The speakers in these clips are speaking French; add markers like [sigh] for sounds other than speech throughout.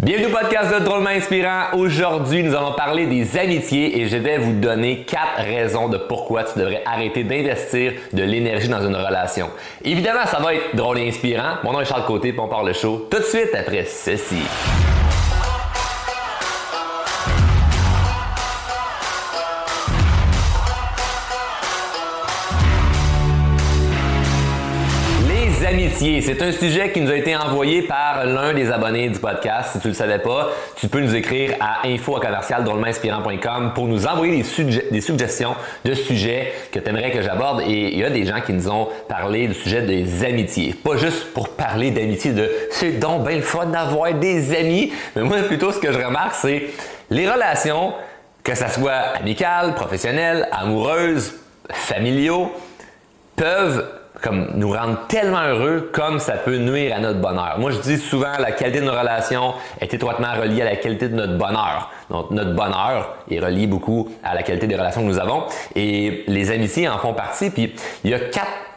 Bienvenue au podcast de Drôlement Inspirant. Aujourd'hui, nous allons parler des amitiés et je vais vous donner quatre raisons de pourquoi tu devrais arrêter d'investir de l'énergie dans une relation. Évidemment, ça va être drôle et inspirant. Mon nom est Charles Côté, puis on part le show tout de suite après ceci. C'est un sujet qui nous a été envoyé par l'un des abonnés du podcast. Si tu ne le savais pas, tu peux nous écrire à info pour nous envoyer des, suggestions de sujets que tu aimerais que j'aborde. Et il y a des gens qui nous ont parlé du sujet des amitiés. Pas juste pour parler d'amitié, de c'est donc bien le fun d'avoir des amis. Mais moi, plutôt, ce que je remarque, c'est les relations, que ce soit amicales, professionnelles, amoureuses, familiaux, peuvent comme nous rendre tellement heureux comme ça peut nuire à notre bonheur. Moi, je dis souvent la qualité de nos relations est étroitement reliée à la qualité de notre bonheur. Donc, notre bonheur est relié beaucoup à la qualité des relations que nous avons et les amitiés en font partie. Puis, il y a quatre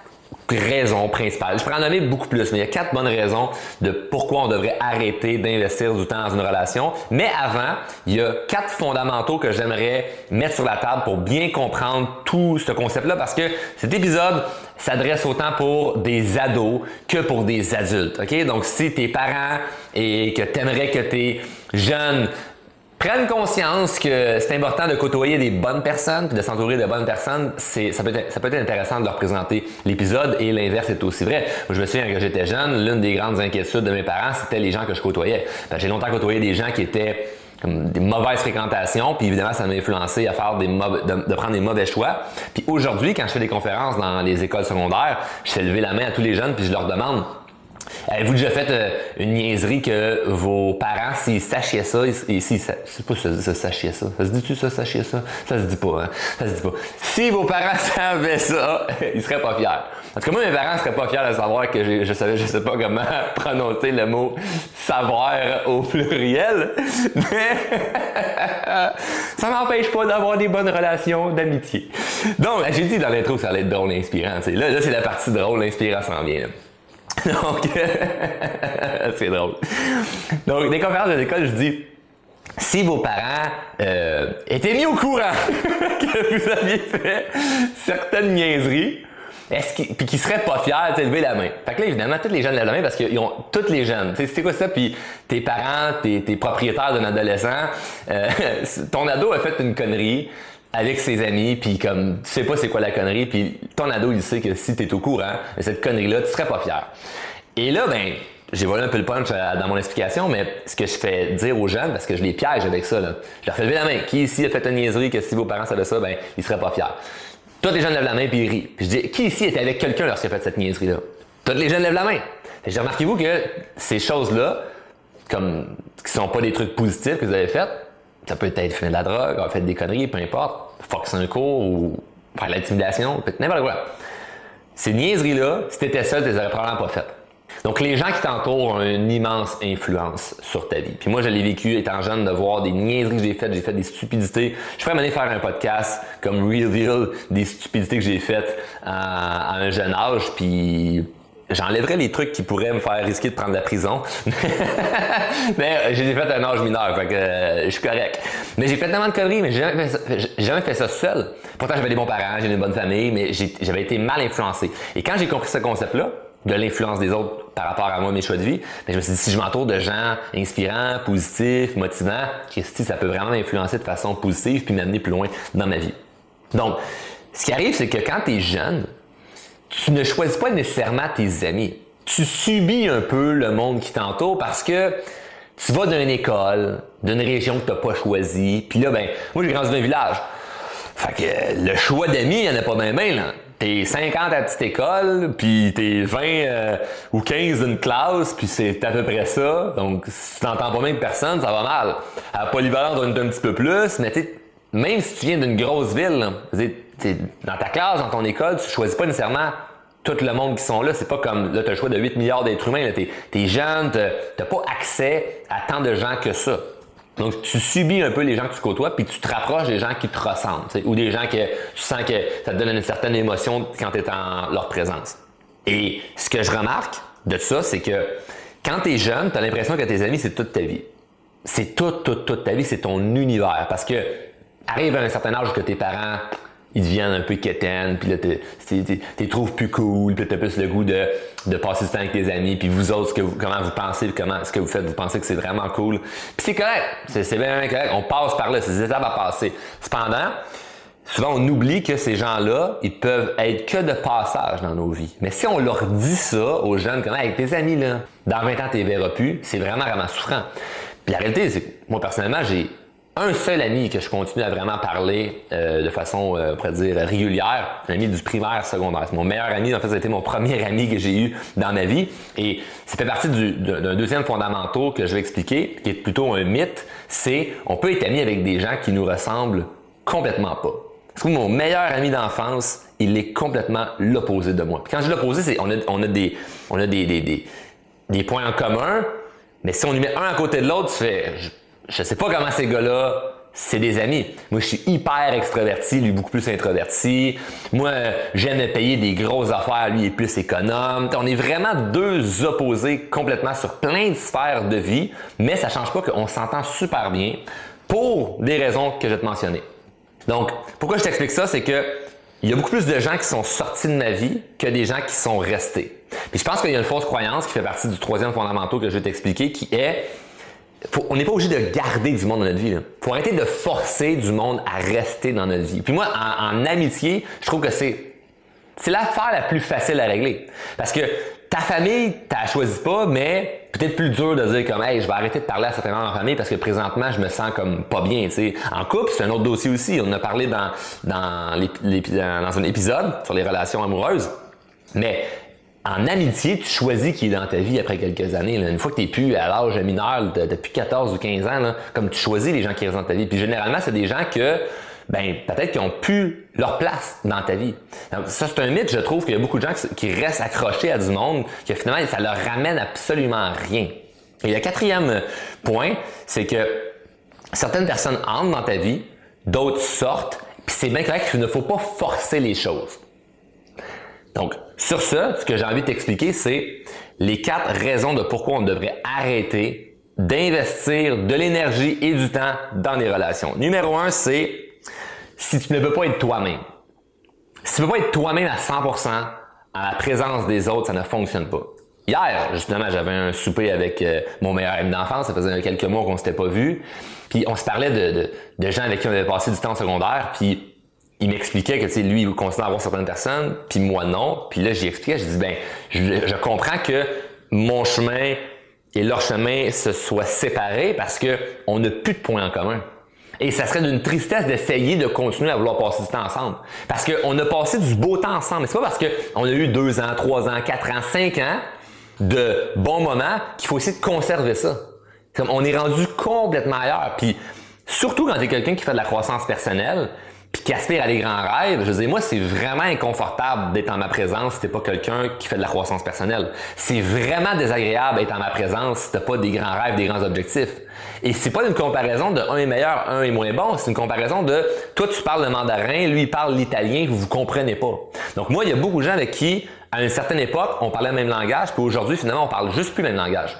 raisons principales. Je pourrais en nommer beaucoup plus, mais il y a quatre bonnes raisons de pourquoi on devrait arrêter d'investir du temps dans une relation. Mais avant, il y a quatre fondamentaux que j'aimerais mettre sur la table pour bien comprendre tout ce concept-là parce que cet épisode s'adresse autant pour des ados que pour des adultes. OK? Donc, si tes parents et que tu aimerais que tes jeunes prennent conscience que c'est important de côtoyer des bonnes personnes puis de s'entourer de bonnes personnes, c'est, ça, peut être, ça peut être intéressant de leur présenter l'épisode et l'inverse est aussi vrai. je me souviens quand j'étais jeune, l'une des grandes inquiétudes de mes parents, c'était les gens que je côtoyais. j'ai longtemps côtoyé des gens qui étaient comme des mauvaises fréquentations, puis évidemment, ça m'a influencé à faire des de, de, prendre des mauvais choix. Puis aujourd'hui, quand je fais des conférences dans les écoles secondaires, je fais lever la main à tous les jeunes, puis je leur demande Avez-vous déjà fait euh, une niaiserie que vos parents, s'ils sachiez ça, et s'ils c'est pas ça, ça ça. Ça se dit-tu ça, sachiez ça? Ça se dit pas, hein? Ça se dit pas. Si vos parents [laughs] savaient ça, [laughs] ils seraient pas fiers. En tout cas, moi, mes parents seraient pas fiers de savoir que je, je savais, je sais pas comment [laughs] prononcer le mot savoir au pluriel. Mais ça m'empêche pas d'avoir des bonnes relations d'amitié. Donc, j'ai dit dans l'intro que ça allait être drôle et inspirant. Là, là c'est la partie drôle, inspirant s'en vient. [laughs] Donc, [laughs] c'est drôle. Donc, des conférences de l'école, je dis, si vos parents euh, étaient mis au courant [laughs] que vous aviez fait certaines niaiseries, est-ce qu'ils, puis qu'ils seraient pas fiers de lever la main? Fait que là, évidemment, tous les jeunes lèvent la main parce qu'ils ont, toutes les jeunes. Tu quoi ça? Puis tes parents, tes, tes propriétaires d'un adolescent, euh, ton ado a fait une connerie avec ses amis, puis comme tu sais pas c'est quoi la connerie, puis ton ado il sait que si tu es au courant de cette connerie-là, tu serais pas fier. Et là, ben, j'ai volé un peu le punch dans mon explication, mais ce que je fais dire aux jeunes, parce que je les piège avec ça, là, je leur fais lever la main. Qui ici a fait une niaiserie que si vos parents savaient ça, ben, ils seraient pas fiers. Tous les jeunes lèvent la main puis ils rient. Puis je dis, qui ici était avec quelqu'un lorsqu'il a fait cette niaiserie-là? Tous les jeunes lèvent la main. J'ai remarquez-vous que ces choses-là, comme, qui sont pas des trucs positifs que vous avez fait, ça peut être fumer de la drogue, avoir fait des conneries, peu importe, foxer un cours ou faire l'intimidation, n'importe quoi. Ces niaiseries-là, si t'étais seul, tu les aurais probablement pas faites. Donc, les gens qui t'entourent ont une immense influence sur ta vie. Puis moi, je l'ai vécu étant jeune de voir des niaiseries que j'ai faites, j'ai fait des stupidités. Je pourrais m'aller faire un podcast comme Reveal des stupidités que j'ai faites à, un jeune âge, puis J'enlèverais les trucs qui pourraient me faire risquer de prendre la prison. [laughs] mais euh, j'ai fait un âge mineur, fait que euh, je suis correct. Mais j'ai fait tellement de conneries, mais j'ai jamais, jamais, fait ça seul. Pourtant, j'avais des bons parents, j'ai une bonne famille, mais j'avais été mal influencé. Et quand j'ai compris ce concept-là, de l'influence des autres par rapport à moi, mes choix de vie, ben, je me suis dit, si je m'entoure de gens inspirants, positifs, motivants, Christy, ça peut vraiment m'influencer de façon positive puis m'amener plus loin dans ma vie. Donc, ce qui arrive, c'est que quand tu es jeune, tu ne choisis pas nécessairement tes amis. Tu subis un peu le monde qui t'entoure parce que tu vas d'une école, d'une région que tu n'as pas choisie, puis là, ben, moi j'ai grandi dans un village. Fait que le choix d'amis, il n'y en a pas bien bien, là. T'es 50 à la petite école, puis t'es 20 euh, ou 15 d'une classe, puis c'est à peu près ça. Donc, si tu n'entends pas même personne, ça va mal. À Polyvalente, on est un petit peu plus, mais même si tu viens d'une grosse ville, dans ta classe, dans ton école, tu choisis pas nécessairement tout le monde qui sont là. C'est pas comme là, tu as le choix de 8 milliards d'êtres humains. Tu es, jeune, tu n'as pas accès à tant de gens que ça. Donc, tu subis un peu les gens que tu côtoies, puis tu te rapproches des gens qui te ressemblent, ou des gens que tu sens que ça te donne une certaine émotion quand tu es en leur présence. Et ce que je remarque de ça, c'est que quand tu es jeune, tu as l'impression que tes amis, c'est toute ta vie. c'est toute, toute, toute ta vie, c'est ton univers. Parce que arrive à un certain âge que tes parents ils deviennent un peu quétaines, puis là, tu trouves plus cool, puis t'as plus le goût de, de passer du temps avec tes amis, puis vous autres, que vous, comment vous pensez, comment ce que vous faites, vous pensez que c'est vraiment cool. Puis c'est correct, c'est bien correct, on passe par là, c'est des étapes à passer. Cependant, souvent on oublie que ces gens-là, ils peuvent être que de passage dans nos vies. Mais si on leur dit ça aux jeunes, comme avec tes amis, là, dans 20 ans, tu les verras plus, c'est vraiment, vraiment souffrant. Puis la réalité, c'est que moi, personnellement, j'ai un seul ami que je continue à vraiment parler euh, de façon, euh, on pourrait dire, régulière, un ami du primaire secondaire. C'est mon meilleur ami, en fait, été mon premier [laughs] ami que j'ai eu dans ma vie. Et ça fait partie d'un deuxième fondamental que je vais expliquer, qui est plutôt un mythe, c'est on peut être ami avec des gens qui nous ressemblent complètement pas. Parce que mon meilleur ami d'enfance, il est complètement l'opposé de moi. Puis quand je dis c'est on a, des, on a des, des, des points en commun, mais si on y met un à côté de l'autre, tu fais je sais pas comment ces gars-là, c'est des amis. Moi, je suis hyper extraverti, lui beaucoup plus introverti. Moi, j'aime payer des grosses affaires, lui est plus économe. On est vraiment deux opposés complètement sur plein de sphères de vie, mais ça change pas qu'on s'entend super bien pour des raisons que je vais te mentionner. Donc, pourquoi je t'explique ça, c'est que il y a beaucoup plus de gens qui sont sortis de ma vie que des gens qui sont restés. Puis je pense qu'il y a une fausse croyance qui fait partie du troisième fondamental que je vais t'expliquer, qui est on n'est pas obligé de garder du monde dans notre vie. Il faut arrêter de forcer du monde à rester dans notre vie. Puis moi, en, amitié, je trouve que c'est c'est l'affaire la plus facile à régler. Parce que ta famille, tu la choisis pas, mais peut-être plus dur de dire comme hey, je vais arrêter de parler à certains membres de ma famille parce que présentement, je me sens comme pas bien. En couple, c'est un autre dossier aussi. On en a parlé dans, dans, dans un épisode sur les relations amoureuses. Mais en amitié, tu choisis qui est dans ta vie après quelques années. Une fois que tu n'es plus à l'âge mineur, depuis 14 ou 15 ans, comme tu choisis les gens qui restent dans ta vie. Puis généralement, c'est des gens que, ben, peut-être qu'ils ont plus leur place dans ta vie. ça, c'est un mythe, je trouve qu'il y a beaucoup de gens qui restent accrochés à du monde, que finalement, ça leur ramène absolument rien. Et le quatrième point, c'est que certaines personnes entrent dans ta vie, d'autres sortent, puis c'est bien clair qu'il ne faut pas forcer les choses. Donc, sur ce, ce que j'ai envie de t'expliquer, c'est les quatre raisons de pourquoi on devrait arrêter d'investir de l'énergie et du temps dans les relations. Numéro un, c'est si tu ne peux pas être toi-même. Si tu ne peux pas être toi-même à 100% à la présence des autres, ça ne fonctionne pas. Hier, justement, j'avais un souper avec euh, mon meilleur ami d'enfance. Ça faisait quelques mois qu'on s'était pas vus. Puis on se parlait de, de, gens avec qui on avait passé du temps secondaire. Puis il m'expliquait que, lui, il considère avoir certaines personnes, puis moi non. Puis là, j'y expliquais, je dis, ben, je, comprends que mon chemin et leur chemin se soient séparés parce que on n'a plus de points en commun. Et ça serait d'une tristesse d'essayer de continuer à vouloir passer du temps ensemble. Parce qu'on a passé du beau temps ensemble. C'est pas parce qu'on a eu deux ans, trois ans, quatre ans, cinq ans de bons moments qu'il faut essayer de conserver ça. On est rendu complètement ailleurs. Puis surtout quand tu es quelqu'un qui fait de la croissance personnelle, qui à des grands rêves, je veux dire, moi, c'est vraiment inconfortable d'être en ma présence si t'es pas quelqu'un qui fait de la croissance personnelle. C'est vraiment désagréable d'être en ma présence si t'as pas des grands rêves, des grands objectifs. Et c'est pas une comparaison de un est meilleur, un est moins bon, c'est une comparaison de toi tu parles le mandarin, lui il parle l'italien, vous vous comprenez pas. Donc moi, il y a beaucoup de gens avec qui, à une certaine époque, on parlait le même langage, puis aujourd'hui, finalement, on parle juste plus le même langage.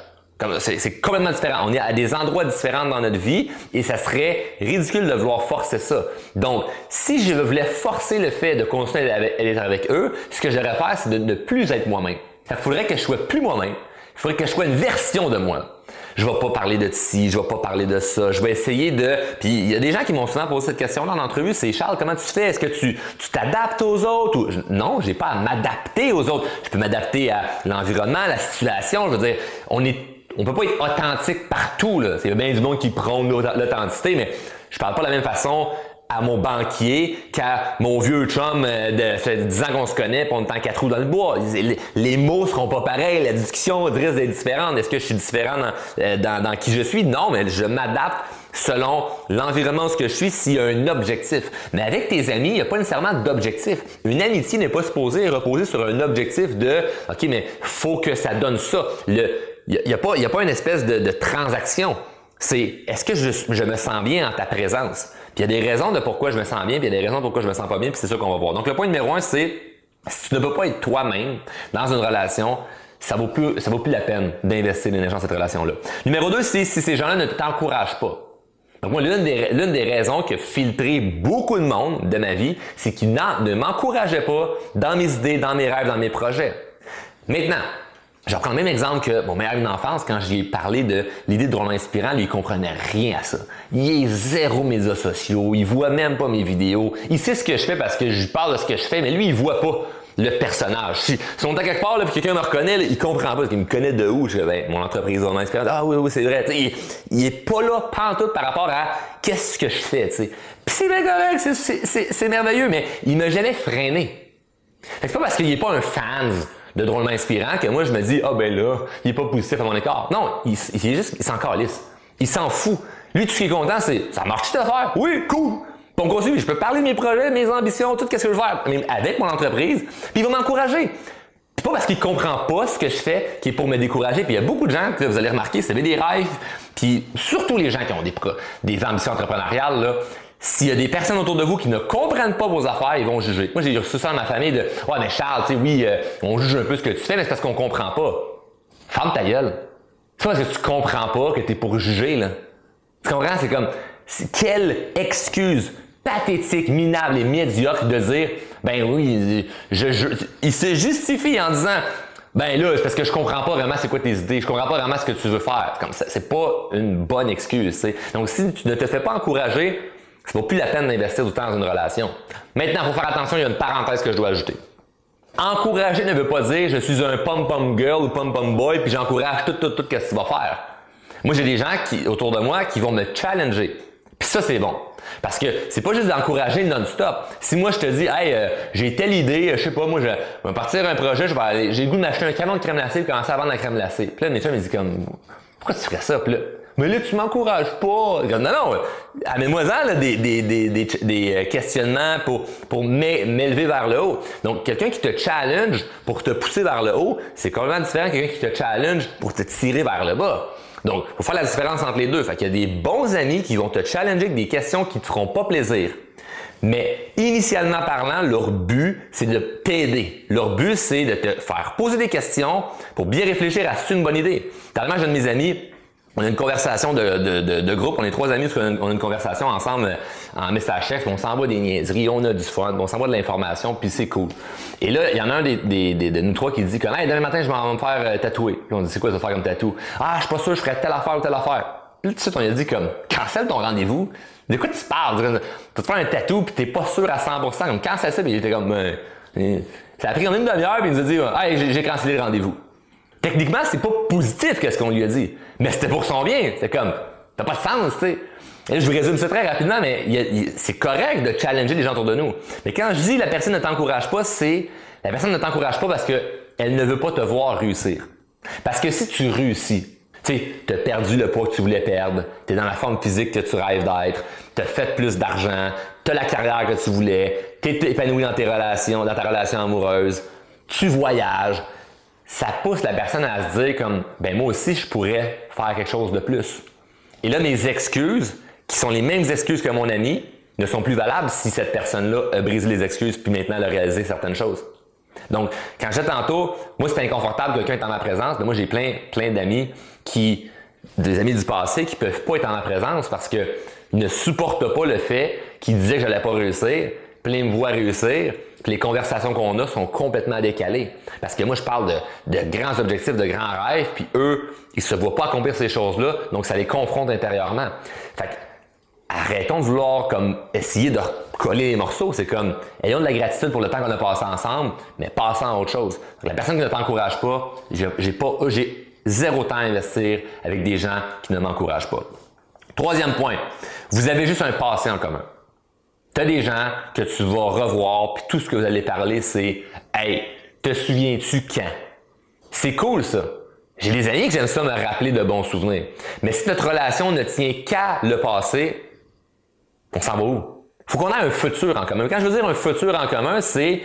C'est complètement différent. On est à des endroits différents dans notre vie et ça serait ridicule de vouloir forcer ça. Donc, si je voulais forcer le fait de continuer à être avec eux, ce que je devrais faire, c'est de ne plus être moi-même. Il faudrait que je sois plus moi-même. Il faudrait que je sois une version de moi. Je vais pas parler de ci, je vais pas parler de ça. Je vais essayer de. Puis il y a des gens qui m'ont souvent posé cette question-là en entrevue. C'est Charles, comment tu fais? Est-ce que tu tu t'adaptes aux autres ou... Non, j'ai pas à m'adapter aux autres. Je peux m'adapter à l'environnement, à la situation. Je veux dire, on est on peut pas être authentique partout. Là. C'est bien du monde qui prend l'authenticité, mais je parle pas de la même façon à mon banquier qu'à mon vieux chum euh, de fait 10 ans qu'on se connaît puis on est en quatre roues dans le bois. Les, mots seront pas pareils, la discussion risque d'être différente. Est-ce que je suis différent euh, dans, dans, qui je suis? Non, mais je m'adapte selon l'environnement où je suis s'il y a un objectif. Mais avec tes amis, il n'y a pas nécessairement d'objectif. Une amitié n'est pas supposée reposer sur un objectif de OK, mais faut que ça donne ça. Le, il n'y a, pas, a pas une espèce de, transaction. C'est est-ce que je, me sens bien en ta présence? Puis il y a des raisons de pourquoi je me sens bien, puis il y a des raisons de pourquoi je me sens pas bien, puis c'est ça qu'on va voir. Donc le point numéro un, c'est si tu ne peux pas être toi-même dans une relation, ça vaut plus, ça vaut plus la peine d'investir l'énergie dans cette relation-là. Numéro deux, c'est si ces gens-là ne t'encouragent pas. Donc moi, l'une des, l'une des raisons qui a filtré beaucoup de monde de ma vie, c'est qu'ils ne m'encourageaient pas dans mes idées, dans mes rêves, dans mes projets. Maintenant, je reprends le même exemple que mon meilleur ami d'enfance, quand j'ai parlé de l'idée de drôle inspirant, lui, il comprenait rien à ça. Il est zéro médias sociaux, il voit même pas mes vidéos. Il sait ce que je fais parce que je lui parle de ce que je fais, mais lui, il voit pas le personnage. Si, on est quelque part, là, puis quelqu'un me reconnaît, il comprend pas, il me connaît de où? Je ben, mon entreprise drôle inspirant. Ah oui, oui, c'est vrai. Il, il, est pas là pantoute par rapport à qu'est-ce que je fais, tu sais. C'est bien correct, c'est merveilleux, mais il m'a jamais freiné. C'est pas parce qu'il est pas un fan de drôlement inspirant que moi je me dis ah ben là il est pas positif à mon écart. Non, il, il juste il s'en calisse. Il s'en fout. Lui tout ce qui est content c'est ça marche cette affaire? Oui, cool. Pour me continuer, je peux parler de mes projets, mes ambitions, tout ce que je veux faire même avec mon entreprise, puis il va m'encourager. C'est pas parce qu'il comprend pas ce que je fais qui est pour me décourager. Puis il y a beaucoup de gens que vous allez remarquer, c'est des rêves, puis surtout les gens qui ont des, des ambitions entrepreneuriales, là, s'il y a des personnes autour de vous qui ne comprennent pas vos affaires, ils vont juger. Moi, j'ai reçu ça dans ma famille de Ouais, mais Charles, tu sais, oui, euh, on juge un peu ce que tu fais, mais c'est parce qu'on comprend pas. Ferme ta gueule. C'est parce que tu comprends pas que tu es pour juger, là. Tu comprends? C'est comme quelle excuse pathétique, minable et médiocre de dire Ben oui, je, je, il se justifie en disant ben là, c'est parce que je comprends pas vraiment c'est quoi tes idées, je comprends pas vraiment ce que tu veux faire. Comme ça, c'est pas une bonne excuse. Donc si tu ne te fais pas encourager, ça vaut plus la peine d'investir du temps dans une relation. Maintenant, il faut faire attention, il y a une parenthèse que je dois ajouter. Encourager ne veut pas dire je suis un pom-pom girl ou pom-pom boy puis j'encourage tout, tout, tout, qu'est-ce que tu vas faire. Moi, j'ai des gens qui, autour de moi qui vont me challenger. Puis ça, c'est bon. Parce que c'est pas juste d'encourager non-stop. Si moi je te dis, hey, euh, j'ai telle idée, je sais pas, moi je, vais partir un projet, je vais aller, j'ai le goût de m'acheter un camion de crème glacée et commencer à vendre la crème glacée. Puis là, mes chums me disent comme, pourquoi tu ferais ça? Puis là, mais là, tu m'encourages pas. Non, non, amène-moi-en des, des, des, des, euh, questionnements pour, pour m'élever vers le haut. Donc, quelqu'un qui te challenge pour te pousser vers le haut, c'est complètement différent de quelqu'un qui te challenge pour te tirer vers le bas. Donc, il faut faire la différence entre les deux. Fait qu'il y a des bons amis qui vont te challenger avec des questions qui te feront pas plaisir. Mais initialement parlant, leur but, c'est de t'aider. Leur but, c'est de te faire poser des questions pour bien réfléchir à si c'est une bonne idée. Tellement j'ai de mes amis, on a une conversation de, groupe, on est trois amis, on a une conversation ensemble euh, en message chef, on s'envoie des niaiseries, on a du fun, on s'envoie de l'information, puis c'est cool. Et là, il y en a un des, de nous trois qui dit comme Hey, demain matin, je vais me faire euh, tatouer. Puis on dit c'est quoi ça faire comme tatou? Ah, je suis pas sûr, je ferais telle affaire ou telle affaire. Puis tout de suite, on a dit comme cancelle ton rendez-vous. De quoi tu parles? Tu te faire un tatou puis t'es pas sûr à 100%. Comme cancelle ça, puis il était comme ça a pris comme une demi-heure, puis il nous a dit Hey, j'ai cancellé le rendez-vous. Techniquement, c'est pas positif qu'est-ce qu'on lui a dit. Mais c'était pour son bien. C'est comme, t'as pas de sens, tu sais. Et je vous résume ça très rapidement, mais c'est correct de challenger les gens autour de nous. Mais quand je dis la personne ne t'encourage pas, c'est la personne ne t'encourage pas parce qu'elle ne veut pas te voir réussir. Parce que si tu réussis, tu sais, tu as perdu le poids que tu voulais perdre, tu es dans la forme physique que tu rêves d'être, tu as fait plus d'argent, tu as la carrière que tu voulais, tu es épanoui dans tes relations, dans ta relation amoureuse, tu voyages, ça pousse la personne à se dire comme ben moi aussi je pourrais faire quelque chose de plus. Et là mes excuses qui sont les mêmes excuses que mon ami ne sont plus valables si cette personne-là a brisé les excuses puis maintenant elle a réalisé certaines choses. Donc quand j'ai tantôt, moi c'est inconfortable que quelqu'un est en ma présence, mais moi j'ai plein plein d'amis qui des amis du passé qui peuvent pas être en ma présence parce que ne supportent pas le fait qu'ils disaient que j'allais pas réussir, plein me voient réussir, puis les conversations qu'on a sont complètement décalées. Parce que moi, je parle de, grands objectifs, de grands rêves, puis eux, ils se voient pas accomplir ces choses-là, donc ça les confronte intérieurement. Fait que, arrêtons de vouloir comme essayer de coller les morceaux. C'est comme, ayons de la gratitude pour le temps qu'on a passé ensemble, mais passons à autre chose. La personne qui ne t'encourage pas, j'ai pas, j'ai zéro temps à investir avec des gens qui ne m'encouragent pas. Troisième point, vous avez juste un passé en commun. Tu as des gens que tu vas revoir, puis tout ce que vous allez parler, c'est Hey, te souviens-tu quand? C'est cool ça. J'ai des amis que j'aime ça me rappeler de bons souvenirs. Mais si notre relation ne tient qu'à le passé, on s'en va où? Faut qu'on ait un futur en commun. Quand je veux dire un futur en commun, c'est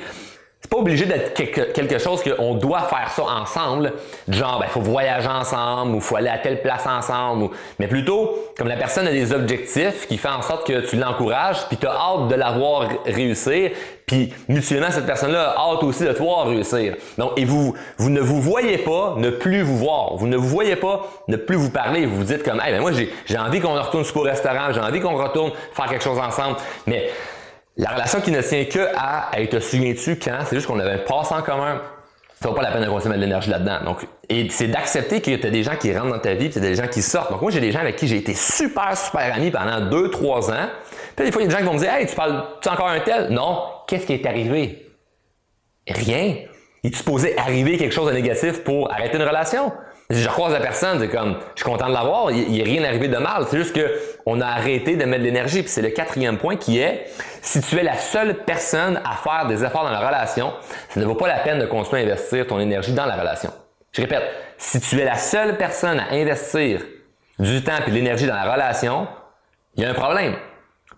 c'est pas obligé d'être quelque chose qu'on doit faire ça ensemble, genre ben faut voyager ensemble ou faut aller à telle place ensemble, mais plutôt comme la personne a des objectifs qui fait en sorte que tu l'encourages, puis tu as hâte de la voir réussir, puis mutuellement cette personne-là a hâte aussi de te voir réussir. Donc et vous vous ne vous voyez pas ne plus vous voir, vous ne vous voyez pas ne plus vous parler, vous vous dites comme hey, ben moi j'ai envie qu'on retourne au restaurant, j'ai envie qu'on retourne faire quelque chose ensemble, mais la relation qui ne tient que à hey, te souviens-tu quand? C'est juste qu'on avait un passé en commun. Ça vaut pas la peine de consommer de l'énergie là-dedans. Donc, et c'est d'accepter y a des gens qui rentrent dans ta vie, puis des gens qui sortent. Donc moi, j'ai des gens avec qui j'ai été super, super ami pendant 2-3 ans. Puis des fois, il y a des gens qui vont me dire Hey, tu parles tu encore un tel? Non. Qu'est-ce qui est arrivé? Rien. Il est supposé arriver quelque chose de négatif pour arrêter une relation? Je croise la personne, c'est comme, je suis content de l'avoir, il a rien arrivé de mal. C'est juste que on a arrêté de mettre de l'énergie. Puis c'est le quatrième point qui est, si tu es la seule personne à faire des efforts dans la relation, ça ne vaut pas la peine de continuer à investir ton énergie dans la relation. Je répète, si tu es la seule personne à investir du temps et de l'énergie dans la relation, il y a un problème.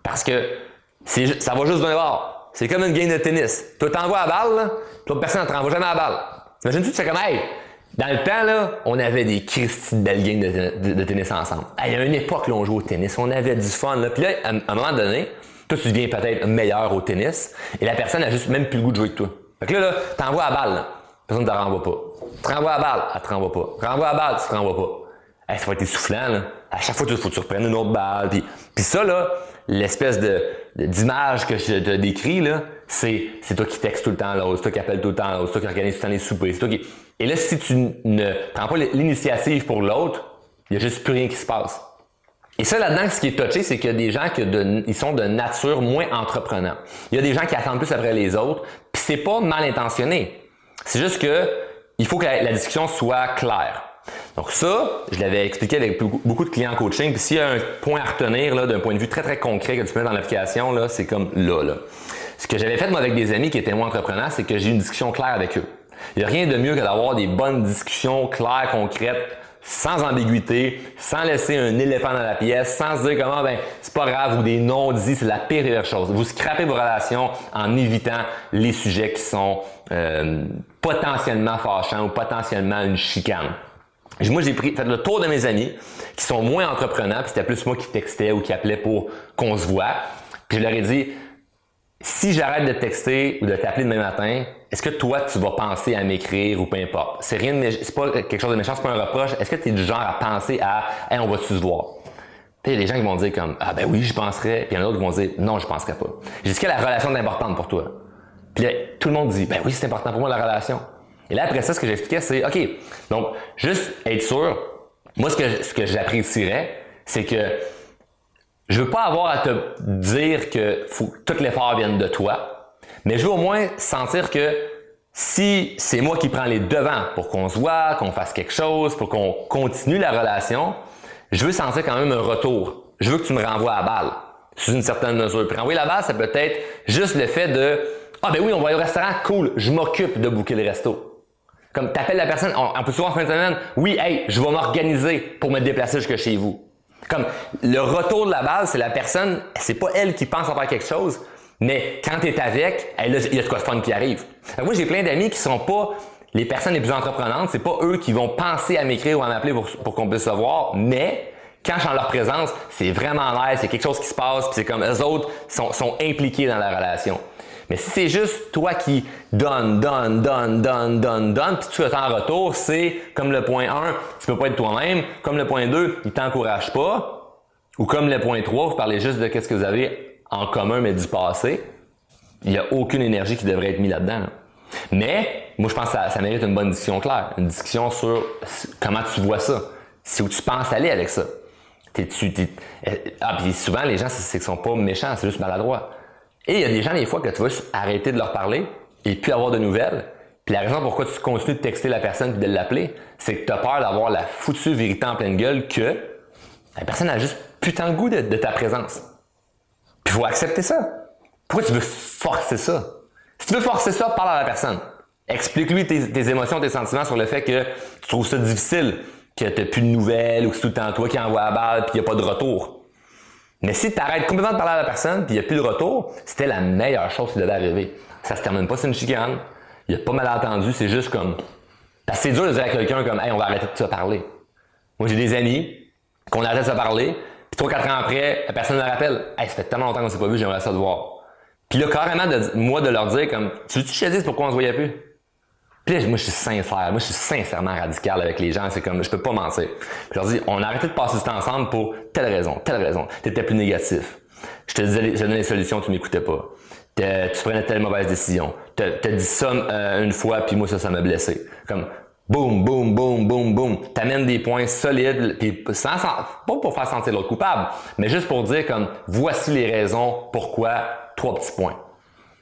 Parce que ça va juste d'un bord. C'est comme une game de tennis. Toi, t'envoies la balle, l'autre personne ne t'envoie jamais la balle. Imagine-tu, tu fais comme, hey, dans le temps, là, on avait des Christy de de, tennis ensemble. Il y a une époque, là, on jouait au tennis, on avait du fun. Là. Puis là, à, un moment donné, toi, tu deviens peut-être meilleur au tennis, et la personne a juste même plus le goût de jouer que toi. Fait que là, là t'envoies la balle, là. personne ne te renvoie pas. Tu renvoies la balle, elle te renvoie pas. Renvoie la balle, tu te renvoies pas. ça va être essoufflant, là. À chaque fois, il faut que tu reprennes une autre balle. Puis, ça, là, l'espèce de, d'image que je te décris, là, c'est, c'est toi qui textes tout le temps l'autre, c'est toi qui appelles tout le temps c'est toi qui organise tout le temps les soupers, c'est toi qui... Et là, si tu ne prends pas l'initiative pour l'autre, il n'y a juste plus rien qui se passe. Et ça, là-dedans, ce qui est touché, c'est qu'il y a des gens qui sont de nature moins entreprenants. Il y a des gens qui attendent plus après les autres, puis c'est pas mal intentionné. C'est juste que il faut que la, discussion soit claire. Donc ça, je l'avais expliqué avec beaucoup de clients coaching. Puis s'il y a un point à retenir d'un point de vue très très concret que tu mets dans l'application, c'est comme là, là. Ce que j'avais fait moi avec des amis qui étaient moins entrepreneurs, c'est que j'ai eu une discussion claire avec eux. Il n'y a rien de mieux que d'avoir des bonnes discussions claires, concrètes, sans ambiguïté, sans laisser un éléphant dans la pièce, sans se dire comment ben c'est pas grave ou des non-dits, c'est la pire chose. Vous scrapez vos relations en évitant les sujets qui sont euh, potentiellement fâchants ou potentiellement une chicane. Moi, j'ai pris, fait le tour de mes amis qui sont moins entrepreneurs, puis c'était plus moi qui textais ou qui appelait pour qu'on se voit. Puis je leur ai dit, si j'arrête de texter ou de t'appeler demain matin, est-ce que toi, tu vas penser à m'écrire ou peu importe? C'est rien de c'est pas quelque chose de méchant, c'est pas un reproche. Est-ce que tu es du genre à penser à, hey, on va-tu se voir? Puis il y a des gens qui vont dire comme, ah ben oui, je penserais. Puis il y en a d'autres qui vont dire, non, je penserais pas. Dit, que la relation est importante pour toi? Puis là, tout le monde dit, ben oui, c'est important pour moi la relation. Et là, après ça, ce que j'expliquais, c'est, OK, donc, juste être sûr, moi, ce que, ce que j'apprécierais, c'est que je veux pas avoir à te dire que faut tout l'effort vienne de toi, mais je veux au moins sentir que si c'est moi qui prends les devants pour qu'on se voit, qu'on fasse quelque chose, pour qu'on continue la relation, je veux sentir quand même un retour. Je veux que tu me renvoies à balle, sous une certaine mesure. Puis renvoyer la balle, ça peut être juste le fait de Ah ben oui, on va aller au restaurant, cool, je m'occupe de booker le resto. Comme t'appelles la personne, on, peut souvent en fin de semaine, oui, hey, je vais m'organiser pour me déplacer jusque chez vous. Comme le retour de la base, c'est la personne, c'est pas elle qui pense à faire quelque chose, mais quand tu es avec, elle, il y a de quoi de fun qui arrive. moi, j'ai plein d'amis qui sont pas les personnes les plus entreprenantes, c'est pas eux qui vont penser à m'écrire ou à m'appeler pour, pour qu'on puisse se voir, mais quand je suis en leur présence, c'est vraiment l'air, c'est quelque chose qui se passe, puis c'est comme eux autres sont, sont impliqués dans la relation. Mais si c'est juste toi qui donne, donne, donne, donne, donne, donne, puis tu attends en retour, c'est comme le point 1, tu peux pas être toi-même. Comme le point 2, il t'encourage pas. Ou comme le point 3, vous parlez juste de qu'est-ce que vous avez en commun, mais du passé. Il n'y a aucune énergie qui devrait être mise là-dedans. Mais, moi, je pense que ça, mérite une bonne discussion claire. Une discussion sur comment tu vois ça. C'est où tu penses aller avec ça. tu, euh, ah, puis souvent, les gens, c'est qu'ils sont pas méchants, c'est juste maladroit. Et il y a des gens, des fois, que tu vas arrêter de leur parler et puis avoir de nouvelles. Puis la raison pourquoi tu continues de texter la personne et de l'appeler, c'est que tu as peur d'avoir la foutue vérité en pleine gueule que la personne a juste putain de goût de, ta présence. Puis il faut accepter ça. Pourquoi tu veux forcer ça? Si tu veux forcer ça, parle à la personne. Explique-lui tes, émotions, tes sentiments sur le fait que tu trouves ça difficile, que tu plus de nouvelles ou que c'est tout le temps toi qui envoie la balle puis il n'y a pas de retour. Mais si tu arrêtes complètement de parler à la personne puis il n'y a plus de retour, c'était la meilleure chose qui devait arriver. Ça se termine pas, c'est une chicane. il a pas mal entendu, c'est juste comme. C'est dur de dire à quelqu'un comme, hey, on va arrêter de se parler. Moi, j'ai des amis qu'on arrête de se parler, puis trois, quatre ans après, la personne me rappelle, hey, ça fait tellement longtemps qu'on s'est pas vu, j'aimerais ça te voir. Puis là, carrément, de, moi, de leur dire comme, tu veux-tu que pourquoi on se voyait plus? Là, moi, je suis sincère. Moi, je suis sincèrement radical avec les gens. C'est comme, je peux pas mentir. Je leur dis, on a arrêté de passer ce temps ensemble pour telle raison, telle raison. T'étais plus négatif. Je te disais, je donnais les solutions, tu m'écoutais pas. Tu prenais telle mauvaise décision. Tu as dit ça euh, une fois, puis moi, ça, ça m'a blessé. Comme, boum, boum, boum, boum, boum. T'amènes des points solides, puis sans, pas pour faire sentir l'autre coupable, mais juste pour dire comme, voici les raisons pourquoi, trois petits points.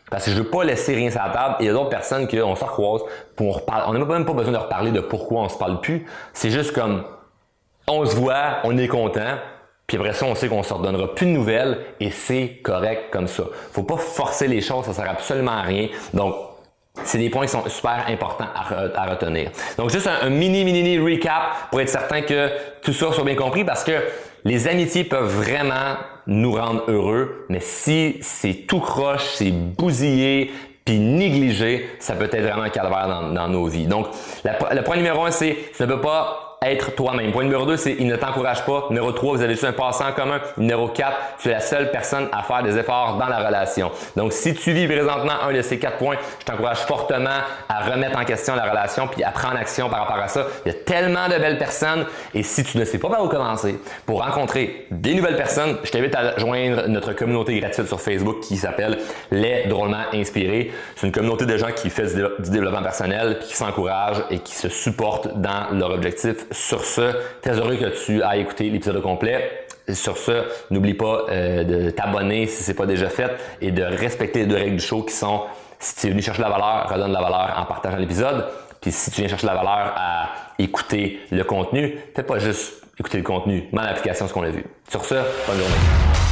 Parce que je veux pas laisser rien sur la table. Il y a d'autres personnes qu'on se recroise pour on On n'a même pas besoin de reparler de pourquoi on se parle plus. C'est juste comme, on se voit, on est content, puis après ça, on sait qu'on se redonnera plus de nouvelles et c'est correct comme ça. Faut pas forcer les choses, ça sert absolument à rien. Donc, c'est des points qui sont super importants à, retenir. Donc, juste un, mini, mini, mini recap pour être certain que tout ça soit bien compris parce que les amitiés peuvent vraiment nous rendre heureux, mais si c'est tout croche, c'est bousillé, puis négligé, ça peut être vraiment un calvaire dans, nos vies. Donc, le point numéro un, c'est tu ne pas être toi-même. Point numéro 2, c'est il ne t'encourage pas. Numéro 3, vous avez juste un passant commun. Numéro 4, tu es la seule personne à faire des efforts dans la relation. Donc, si tu vis présentement un de ces quatre points, je t'encourage fortement à remettre en question la relation puis à prendre action par rapport à ça. Il y a tellement de belles personnes et si tu ne sais pas par où commencer pour rencontrer des nouvelles personnes, je t'invite à joindre notre communauté gratuite sur Facebook qui s'appelle Les Drôlement Inspirés. C'est une communauté de gens qui fait du développement personnel qui s'encouragent et qui se supportent dans leur objectif sur ce, très heureux que tu aies écouté l'épisode complet. Sur ce, n'oublie pas euh, de t'abonner si ce n'est pas déjà fait et de respecter les deux règles du show qui sont si tu es venu chercher la valeur, redonne la valeur en partageant l'épisode. Puis si tu viens chercher la valeur à écouter le contenu, fais pas juste écouter le contenu, mets en application ce qu'on a vu. Sur ce, bonne journée.